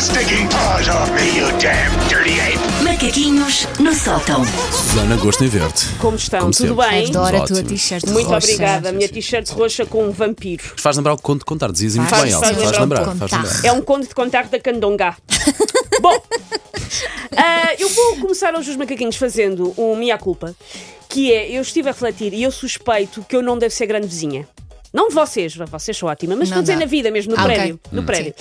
stinking paws off me, you damn dirty ape! Macaquinhos no sótão. Susana, gosto em ver-te. Como estão? Como Tudo sempre. bem? Adoro a tua Ótimo. t-shirt Muito roxa. obrigada. A minha t-shirt roxa com um vampiro. Faz lembrar o conto de contar, dizias muito Faz- bem, Elsa. faz Faz lembrar faz contar. lembrar. É um conto de contacto da Candonga. Bom, ah, eu vou começar hoje os macaquinhos fazendo um minha-culpa, que é, eu estive a refletir e eu suspeito que eu não devo ser grande vizinha. Não de vocês, vocês são ótimas, mas estou a dizer na vida mesmo, no Ah, prédio. No Hum. prédio.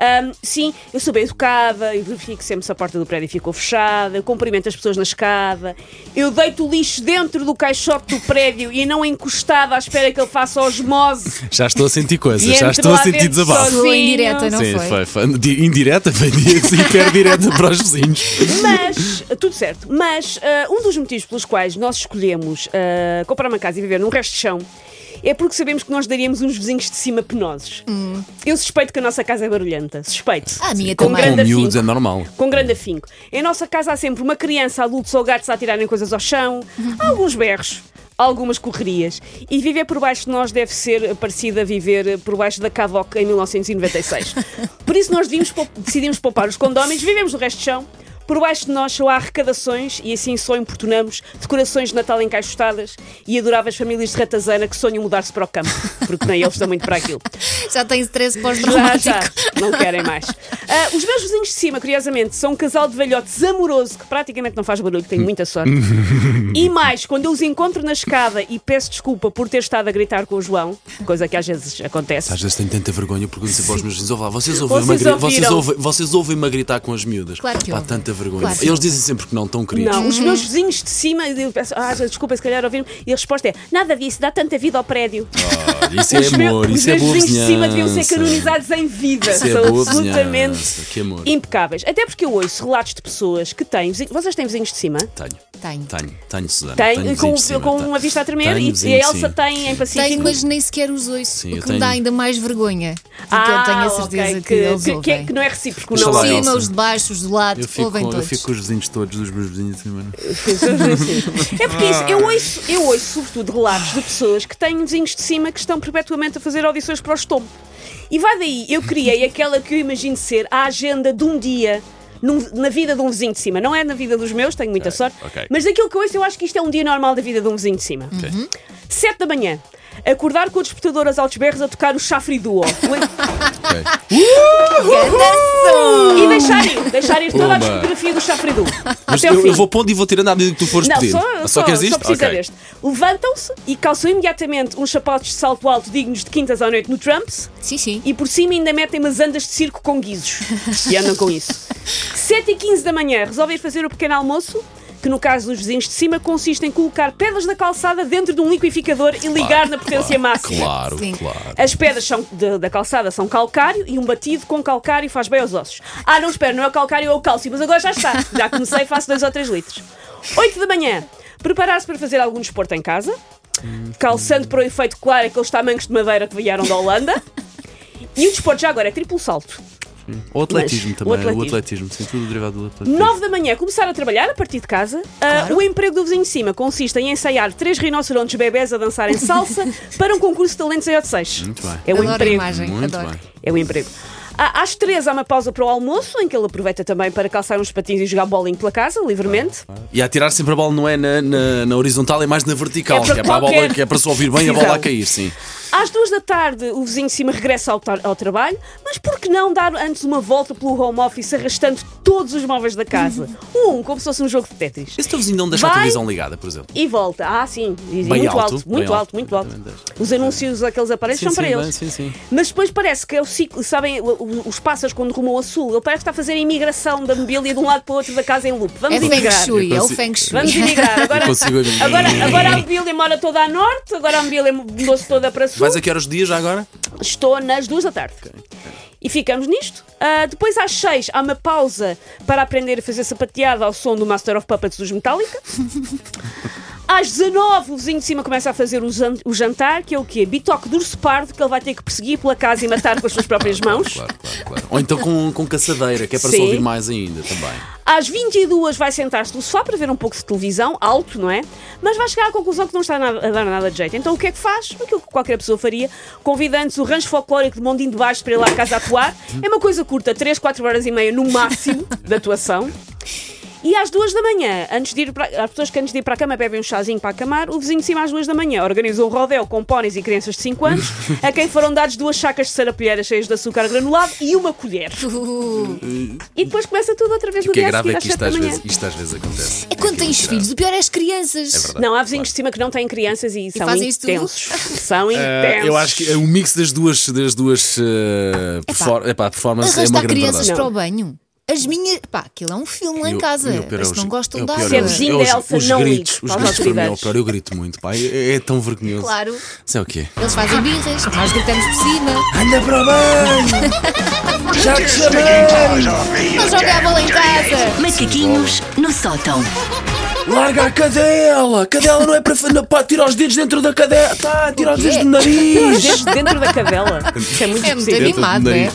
Ahm, sim, eu sou bem educada, eu verifico sempre se a porta do prédio ficou fechada, eu cumprimento as pessoas na escada, eu deito o lixo dentro do caixote do prédio e não encostado à espera que ele faça osmose. Já estou a sentir coisas, já estou a sentir desabafo. Foi indireta, não Sim, foi? foi, foi. Di- Indireta, foi hiper direta para os vizinhos. Mas, tudo certo, mas ah, um dos motivos pelos quais nós escolhemos ah, comprar uma casa e viver num resto de chão é porque sabemos que nós daríamos uns vizinhos de cima penosos. Eu suspeito que a nossa casa é barulhenta. Suspeito. Ah, a minha Com também. Com grande miúdos é afinco. normal. Com grande afinco. Em nossa casa há sempre uma criança, adultos ou gatos a atirarem coisas ao chão, há alguns berros. Algumas correrias. E viver por baixo de nós deve ser parecido a viver por baixo da Cavoc em 1996. Por isso nós decidimos poupar os condóminos, vivemos no resto de chão. Por baixo de nós só há arrecadações e assim só importunamos decorações de Natal encaixotadas e adoráveis famílias de ratazana que sonham mudar-se para o campo, porque nem eles estão muito para aquilo. Já tem stress Já, pós-traumático. já, não querem mais. Ah, os meus vizinhos de cima, curiosamente, são um casal de velhotes amoroso que praticamente não faz barulho, tenho muita sorte. E mais, quando eu os encontro na escada e peço desculpa por ter estado a gritar com o João, coisa que às vezes acontece. Às vezes tenho tanta vergonha porque eu sempre aos meus vizinhos, "Ouve lá, vocês ouvem-me a Vocês gri- vocês ouviram?" ouvem- vocês ouvem-me a gritar com as miúdas. Claro que Pá, ouvem. tanta vergonha. Claro Eles dizem sempre que não, estão queridos. Não, os meus vizinhos de cima, eu peço, ah, desculpa, se calhar ouviram, e a resposta é: nada disso, dá tanta vida ao prédio. Olha, isso é os amor, os isso é boa vizinhos cima deviam ser canonizados em vida. Isso é São boa absolutamente impecáveis. Até porque eu ouço relatos de pessoas que têm. Vocês têm vizinhos de cima? Tenho, Tenho. tenho, tenho, Susana. Tem, tenho com, com tenho. uma vista a tremer Tenho e, e a Elsa sim. tem em Pacífico. Tenho, mas nem sequer os ouço. Sim, o eu que me dá tenho. ainda mais vergonha. Porque Ah, eu tenho a certeza que, que, eles que, que, ouvem. é- que não é recíproco, não Os de cima, os de baixo, os de lado, Eu fico, ouvem com, eu todos. fico com os vizinhos todos dos meus vizinhos de cima. É porque isso, eu ouço, eu ouço sobretudo relatos de pessoas que têm vizinhos de cima que estão perpetuamente a fazer audições para o estômago. E vai daí, eu criei aquela que eu imagino ser a agenda de um dia num- na vida de um vizinho de cima. Não é na vida dos meus, tenho muita sorte, ok. mas daquilo que eu ouço, eu acho que isto é um dia normal da vida de um vizinho de cima. Ok. Sete da manhã. Acordar com o despertador aos altos berros a tocar o. Ganda som! E deixar ir, deixar ir toda a discografia do chafridu. Mas Até ao eu, eu vou pondo e vou tirando à medida que tu fores Não, pedindo. só, Ah, só, queres isto? só precisa Ok. deste. Levantam-se e calçam imediatamente uns sapatos de salto alto dignos de quintas à noite no Trumps Sim, sim. e por cima ainda metem umas andas de circo com guizos. e andam com isso. 7 e 15 da manhã resolvem fazer o pequeno almoço. Que no caso dos vizinhos de cima consiste em colocar pedras da calçada dentro de um liquidificador e ligar na potência máxima. Claro, Sim. claro. As pedras são de- da calçada são calcário e um batido com calcário faz bem aos ossos. Ah, não espera, não é o calcário, é o cálcio, mas agora já está. Já comecei, faço 2 ou 3 litros. 8 da manhã, preparar-se para fazer algum desporto em casa, calçando para o efeito claro aqueles tamancos de madeira que vieram da Holanda. E o desporto já agora é triplo salto. O atletismo Mas, também, o o atletismo. atletismo. sim, tudo derivado do atletismo. 9 da manhã, começar a trabalhar a partir de casa. Ah, o emprego do vizinho de cima consiste em ensaiar três rinocerontes bebés a dançarem salsa para um concurso de talentos em Odisseis. Muito bem. É um Adoro a emprego. imagem. Muito Adoro. bem. É o emprego. À- Às três há uma pausa para o almoço, em que ele aproveita também para calçar uns patins e jogar bowling pela casa, livremente. E a tirar sempre a bola não é na, na- na horizontal, é mais na vertical, É para que é para a bola, que é para se ouvir bem a bola a cair, sim. Às duas da tarde, o vizinho de cima regressa ao, ao trabalho, mas por que não dar antes uma volta pelo home office arrastando todos os móveis da casa? Um, como se fosse um jogo de Tetris. Esse teu vizinho não deixa a Vai. televisão ligada, por exemplo. E volta. Ah, sim. E Bem muito alto, alto, muito alto. alto, muito alto. Os anúncios, aqueles aparelhos, Sim, são para sim, eles. bem, sim, sim. Mas depois parece que é o ciclo, sabem, os pássaros quando rumam a sul, ele parece que está a fazer a imigração da mobília de um lado para o outro da casa em loop. Vamos É Feng imigrar. Shui, é o Feng Shui. Vamos emigrar. Agora, agora, agora a mobília mora toda a norte, agora a mobília mudou-se toda para sul. A que horas do dia já agora? Estou nas duas da tarde. E ficamos nisto. Ah, depois às seis há uma pausa para aprender a fazer sapateada ao som do Master of Puppets dos Metallica. Às 19, o vizinho de cima começa a fazer o, jan- o jantar, que é o quê? Bitoque de urso pardo, que ele vai ter que perseguir pela casa e matar com as suas próprias mãos. Claro, claro, claro. Ou então com, com caçadeira, que é para se Sim. ouvir mais ainda também. Às 22 vai sentar-se no sofá para ver um pouco de televisão, alto, não é? Mas vai chegar à conclusão que não está a dar nada de jeito. Então o que é que faz? Aquilo que qualquer pessoa faria, convidando-se o rancho folclórico de Mondinho de Baixo para ir lá à casa atuar. É uma coisa curta, 3, 4 horas e meia no máximo de atuação. E às duas da manhã, antes de ir para, as pessoas que antes de ir para a cama bebem um chazinho para acamar, o vizinho de cima às duas da manhã organiza um rodeo com póneis e crianças de 5 anos, a quem foram dados duas chacas de sarapilheiras cheias de açúcar granulado e uma colher. Uh, E depois começa tudo outra vez E no o que é dia a grave seguir é que isto 7 da às, vezes, isto às vezes acontece. é quando tens Aquilo filhos, o pior é as crianças. verdade. Não, há vizinhos de cima que não têm crianças e, são fazem isso tudo? intensos. São Eh, intensos. eu acho que o mix das duas, das duas eh, perfor epá, performances é uma grande crianças verdade. para o banho. As minhas. Pá, aquilo é um filme lá em casa. e o pior é os- não gostam é de é Se é os- vizinho os- da Elsa, os não gritos, Os gritos para mim é o pior. Eu grito muito, pá. É, é tão vergonhoso. Claro, é o quê? eles fazem birras, nós gritamos por cima. Anda para banho! Já te chamei! Vou jogar bola em casa. Macaquinhos no sótão. Larga a cadela! A cadela não é para, para tirar os dedos dentro da cadela! Tá, tira os dedos do Os nariz! dedos dentro da cadela. Isso é muito É muito animado, é?